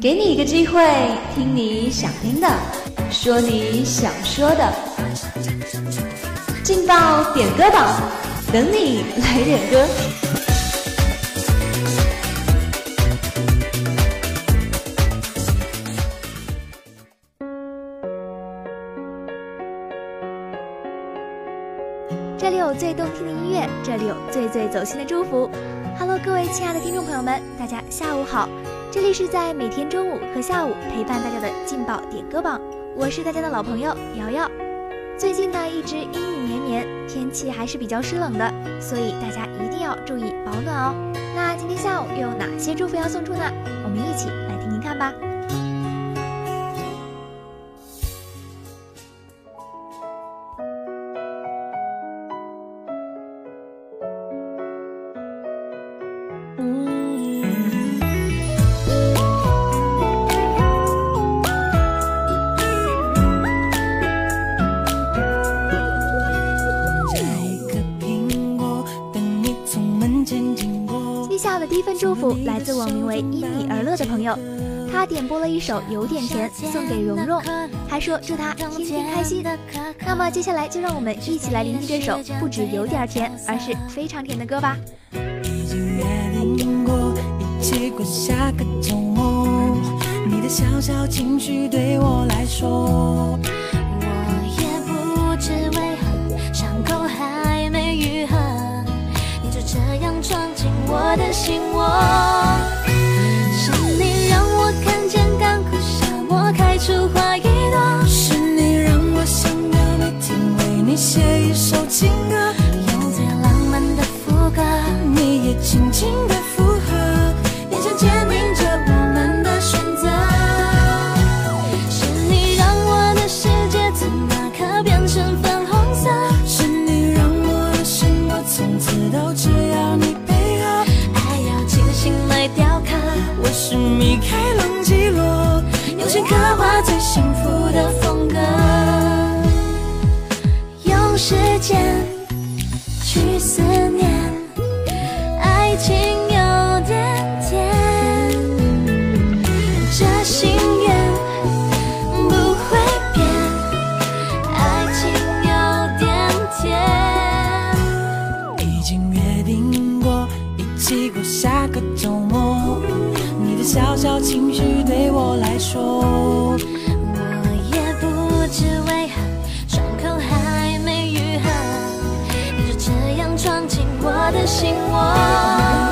给你一个机会，听你想听的，说你想说的，劲爆点歌榜，等你来点歌。这里有最动听的音乐，这里有最最走心的祝福。Hello，各位亲爱的听众朋友们，大家下午好！这里是在每天中午和下午陪伴大家的劲爆点歌榜，我是大家的老朋友瑶瑶。最近呢，一直阴雨绵绵，天气还是比较湿冷的，所以大家一定要注意保暖哦。那今天下午又有哪些祝福要送出呢？我们一起来听听看吧。一份祝福来自网名为“因你而乐”的朋友，他点播了一首《有点甜》送给蓉蓉，还说祝他天天开心。那么接下来就让我们一起来聆听这首不止有点甜，而是非常甜的歌吧。你的小小情绪对我来说，写一首情歌，用最浪漫的副歌，你也轻轻的约定过一起过下个周末，你的小小情绪对我来说，我也不知为何伤口还没愈合，你就这样闯进我的心窝。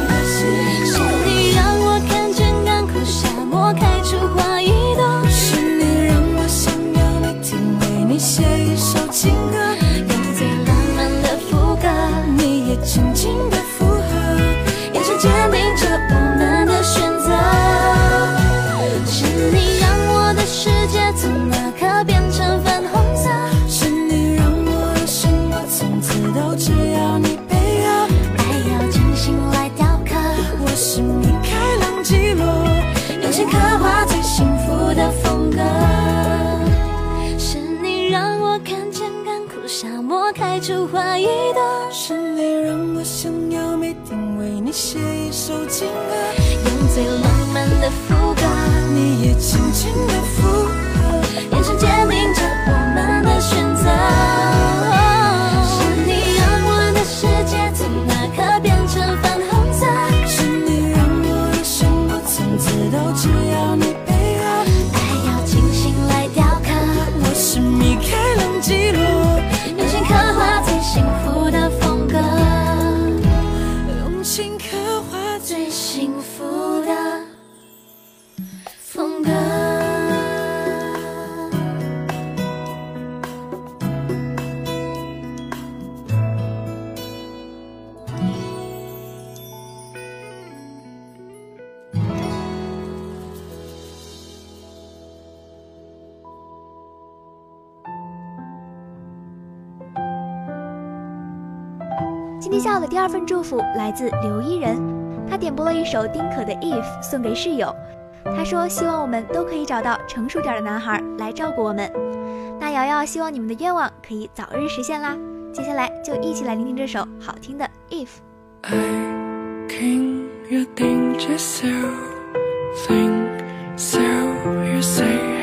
我是米开朗基罗，用心刻画最幸福的风格。是你让我看见干枯沙漠开出花一朵，是你让我想要每天为你写一首情歌，用最浪漫的副歌，你也轻轻的附风格。今天下午的第二份祝福来自刘依人，他点播了一首丁可的《If》送给室友。他说希望我们都可以找到成熟点的男孩来照顾我们。那瑶瑶希望你们的愿望可以早日实现啦。接下来就一起来聆听这首好听的《If》。think so you say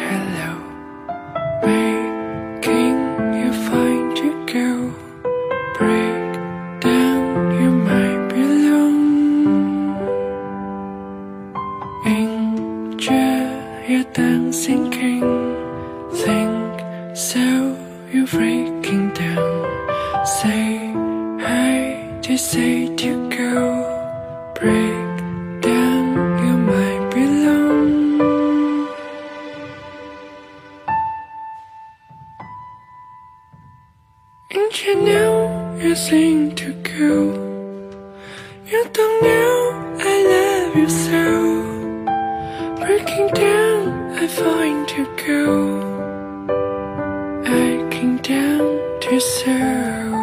Came down to serve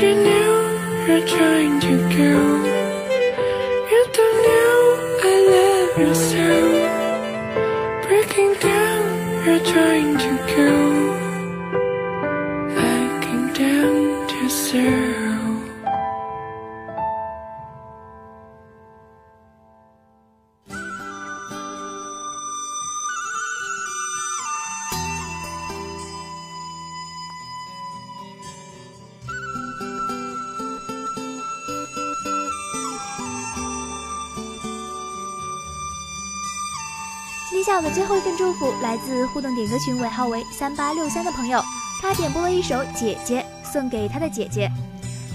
you know you're trying to go 下午的最后一份祝福来自互动点歌群尾号为三八六三的朋友，他点播了一首《姐姐》送给他的姐姐。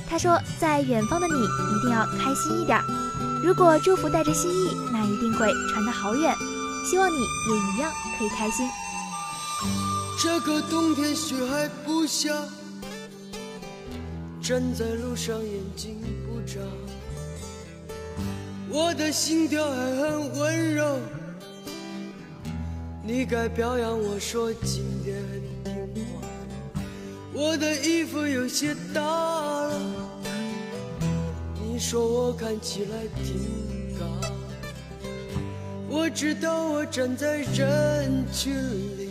他说，在远方的你一定要开心一点。如果祝福带着心意，那一定会传得好远。希望你也一样可以开心。这个冬天雪还不下，站在路上眼睛不眨，我的心跳还很温柔。你该表扬我说今天很听话，我的衣服有些大了，你说我看起来挺嘎，我知道我站在人群里。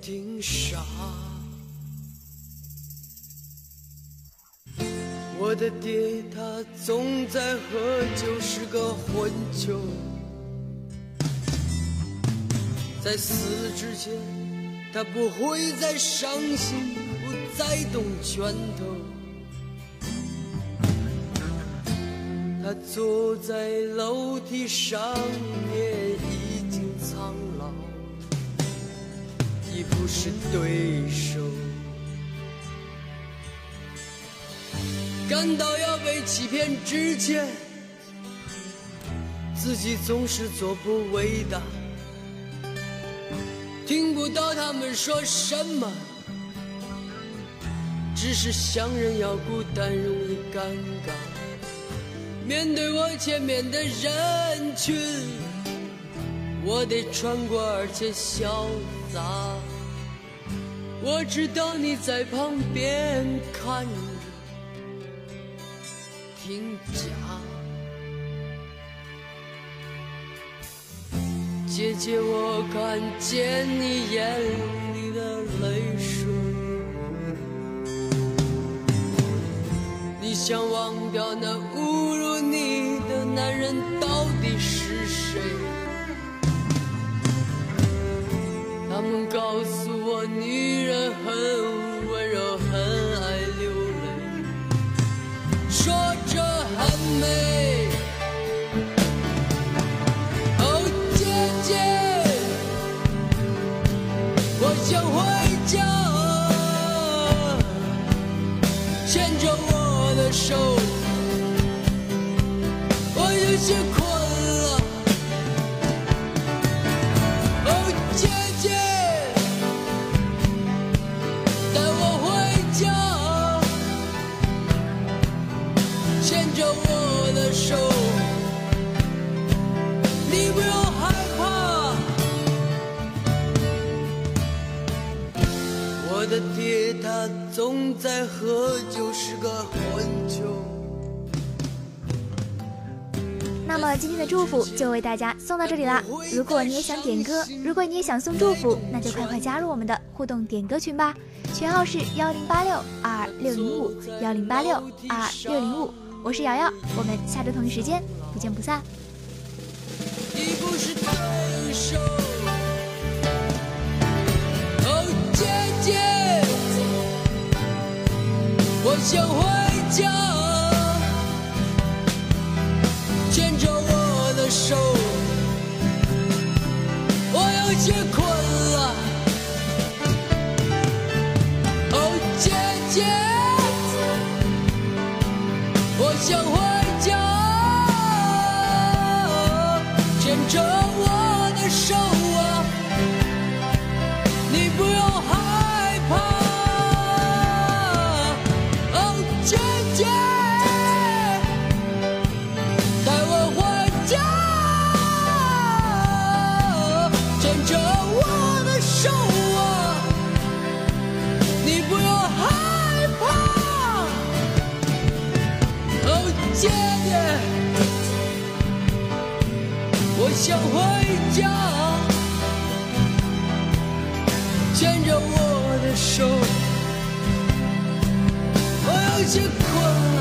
挺傻。我的爹他总在喝酒，是个混球。在死之前，他不会再伤心，不再动拳头。他坐在楼梯上面，已经苍老。已不是对手。感到要被欺骗之前，自己总是做不伟大。听不到他们说什么，只是想人要孤单，容易尴尬。面对我前面的人群。我得穿过，而且潇洒。我知道你在旁边看着，听假。姐姐，我看见你眼里的泪水。你想忘掉那今天的祝福就为大家送到这里啦。如果你也想点歌，如果你也想送祝福，那就快快加入我们的互动点歌群吧，群号是幺零八六二六零五幺零八六二六零五。我是瑶瑶，我们下周同一时间不见不散。你不是对手。哦，姐姐，我想回家，我困了。哦，姐姐，我想回家。牵着我的手啊，你不用害怕。哦，姐姐，想回家，牵着我的手，我有些困了。